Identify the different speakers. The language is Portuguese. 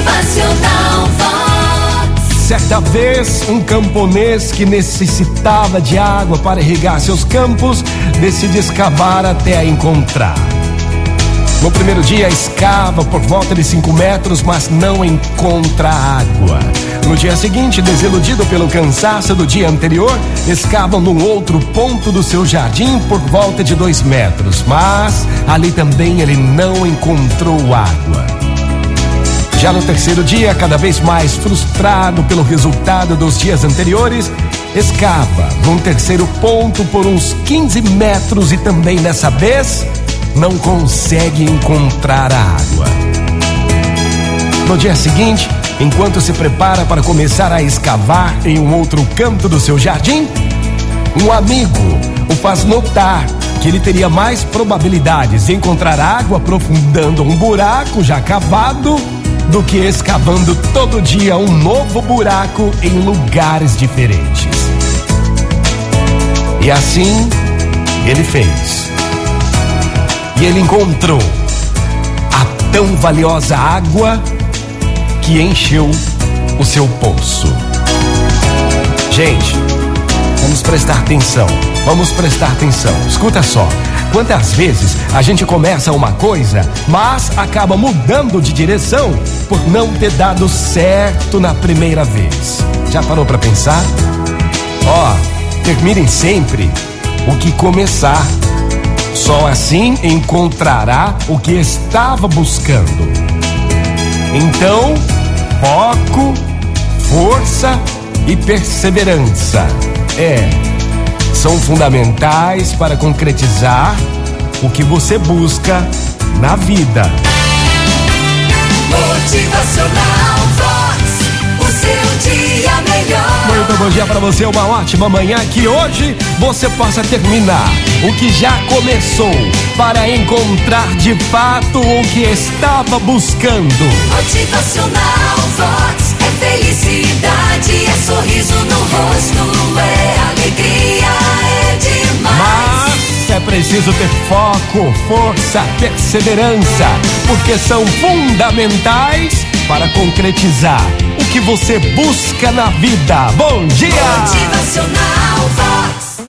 Speaker 1: Motivacional Vox.
Speaker 2: Certa vez, um camponês que necessitava de água para irrigar seus campos decide escavar até a encontrar. No primeiro dia, escava por volta de 5 metros, mas não encontra água. No dia seguinte, desiludido pelo cansaço do dia anterior, escavam num outro ponto do seu jardim por volta de 2 metros, mas ali também ele não encontrou água. Já no terceiro dia, cada vez mais frustrado pelo resultado dos dias anteriores, escava num terceiro ponto por uns 15 metros e também dessa vez não consegue encontrar a água. No dia seguinte, enquanto se prepara para começar a escavar em um outro canto do seu jardim, um amigo o faz notar que ele teria mais probabilidades de encontrar água aprofundando um buraco já cavado do que escavando todo dia um novo buraco em lugares diferentes. E assim ele fez. E ele encontrou a tão valiosa água que encheu o seu poço. Gente, vamos prestar atenção. Vamos prestar atenção. Escuta só. Quantas vezes a gente começa uma coisa, mas acaba mudando de direção por não ter dado certo na primeira vez? Já parou para pensar? Ó, terminem sempre o que começar. Só assim encontrará o que estava buscando. Então, foco, força e perseverança. É, são fundamentais para concretizar o que você busca na vida.
Speaker 1: Motivacional Vox. O seu dia melhor.
Speaker 2: Muito bom dia para você, uma ótima manhã. Que hoje você possa terminar o que já começou para encontrar de fato o que estava buscando.
Speaker 1: Motivacional Vox.
Speaker 2: Preciso ter foco, força, perseverança, porque são fundamentais para concretizar o que você busca na vida. Bom dia!
Speaker 1: Motivacional Vox.